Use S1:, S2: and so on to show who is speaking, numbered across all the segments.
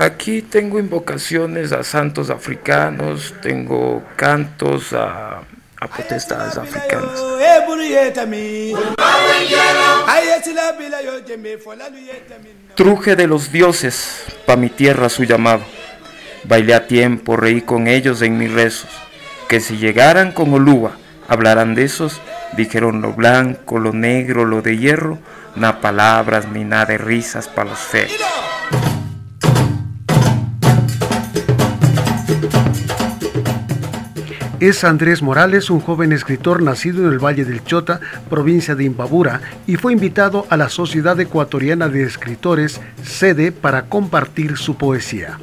S1: Aquí tengo invocaciones a santos africanos, tengo cantos a, a potestades africanas. Truje de los dioses, pa' mi tierra su llamado. Bailé a tiempo, reí con ellos en mis rezos. Que si llegaran con Olúa, hablarán de esos. Dijeron lo blanco, lo negro, lo de hierro, na palabras ni nada de risas para los feos.
S2: Es Andrés Morales, un joven escritor nacido en el Valle del Chota, provincia de Imbabura, y fue invitado a la Sociedad Ecuatoriana de Escritores, sede, para compartir su poesía.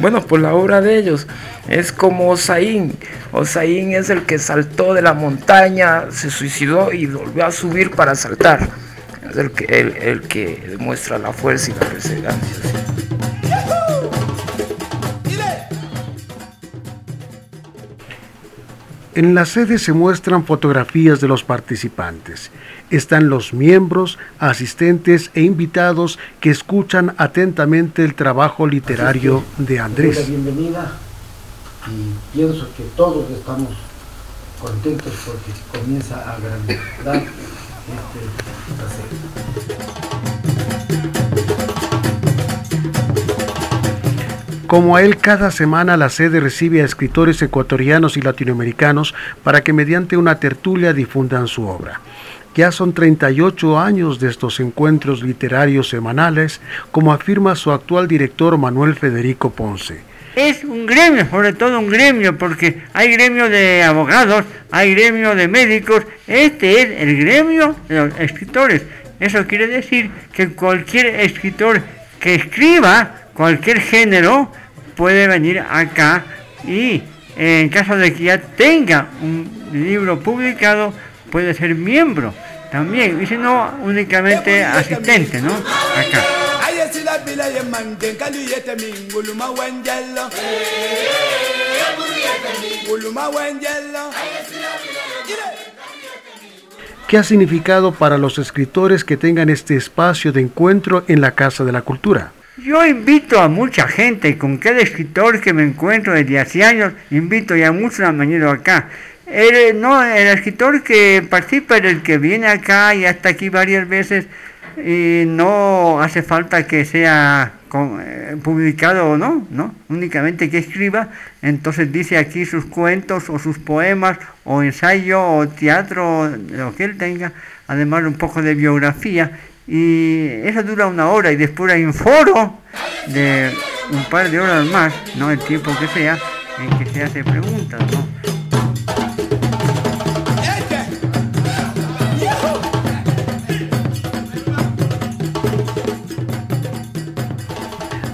S1: Bueno, pues la obra de ellos es como Osaín. Osaín es el que saltó de la montaña, se suicidó y volvió a subir para saltar. Es el que, el, que demuestra la fuerza y la perseverancia.
S2: En la sede se muestran fotografías de los participantes. Están los miembros, asistentes e invitados que escuchan atentamente el trabajo literario de Andrés.
S3: Bienvenida y pienso que todos estamos contentos porque comienza a agrandar este,
S2: Como a él, cada semana la sede recibe a escritores ecuatorianos y latinoamericanos para que mediante una tertulia difundan su obra. Ya son 38 años de estos encuentros literarios semanales, como afirma su actual director Manuel Federico Ponce.
S4: Es un gremio, sobre todo un gremio, porque hay gremio de abogados, hay gremio de médicos, este es el gremio de los escritores. Eso quiere decir que cualquier escritor que escriba cualquier género puede venir acá y en caso de que ya tenga un libro publicado, puede ser miembro también, y si no, únicamente asistente, ¿no? Acá.
S2: ¿Qué ha significado para los escritores que tengan este espacio de encuentro en la Casa de la Cultura?
S4: Yo invito a mucha gente, con cada escritor que me encuentro desde hace años, invito ya muchos han venido acá. El, no, el escritor que participa es el que viene acá y hasta aquí varias veces y no hace falta que sea eh, publicado o no, no, únicamente que escriba, entonces dice aquí sus cuentos o sus poemas o ensayo o teatro, lo que él tenga, además un poco de biografía y eso dura una hora y después hay un foro de un par de horas más, no el tiempo que sea, en que se hace preguntas.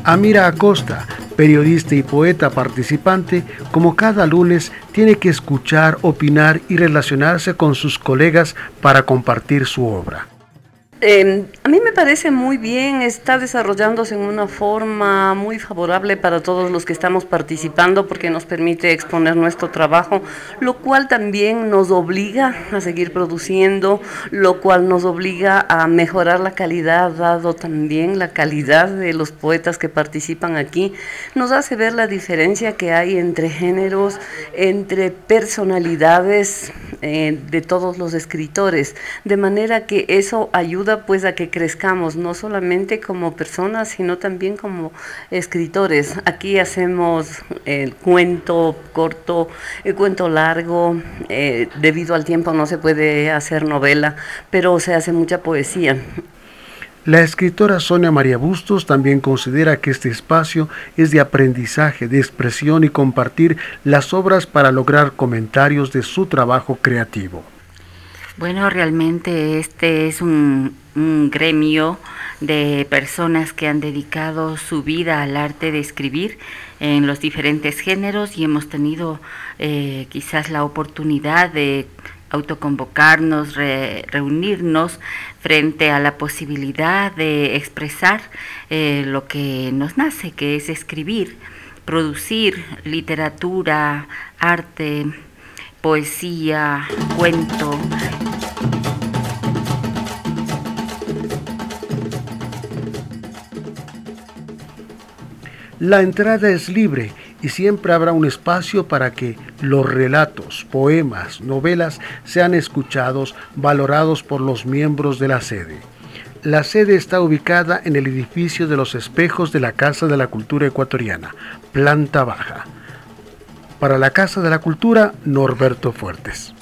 S2: Amira Acosta, periodista y poeta participante, como cada lunes tiene que escuchar, opinar y relacionarse con sus colegas para compartir su obra.
S5: Em, a mí me parece muy bien, está desarrollándose en una forma muy favorable para todos los que estamos participando porque nos permite exponer nuestro trabajo, lo cual también nos obliga a seguir produciendo, lo cual nos obliga a mejorar la calidad, dado también la calidad de los poetas que participan aquí, nos hace ver la diferencia que hay entre géneros, entre personalidades eh, de todos los escritores, de manera que eso ayuda pues a que crezcamos, no solamente como personas, sino también como escritores. Aquí hacemos el cuento corto, el cuento largo, eh, debido al tiempo no se puede hacer novela, pero se hace mucha poesía.
S2: La escritora Sonia María Bustos también considera que este espacio es de aprendizaje, de expresión y compartir las obras para lograr comentarios de su trabajo creativo.
S6: Bueno, realmente este es un, gremio de personas que han dedicado su vida al arte de escribir en los diferentes géneros y hemos tenido eh, quizás la oportunidad de autoconvocarnos, reunirnos frente a la posibilidad de expresar eh, lo que nos nace, que es escribir, producir literatura, arte, poesía, cuento.
S2: La entrada es libre y siempre habrá un espacio para que los relatos, poemas, novelas sean escuchados, valorados por los miembros de la sede. La sede está ubicada en el edificio de los espejos de la Casa de la Cultura Ecuatoriana, planta baja. Para la Casa de la Cultura, Norberto Fuertes.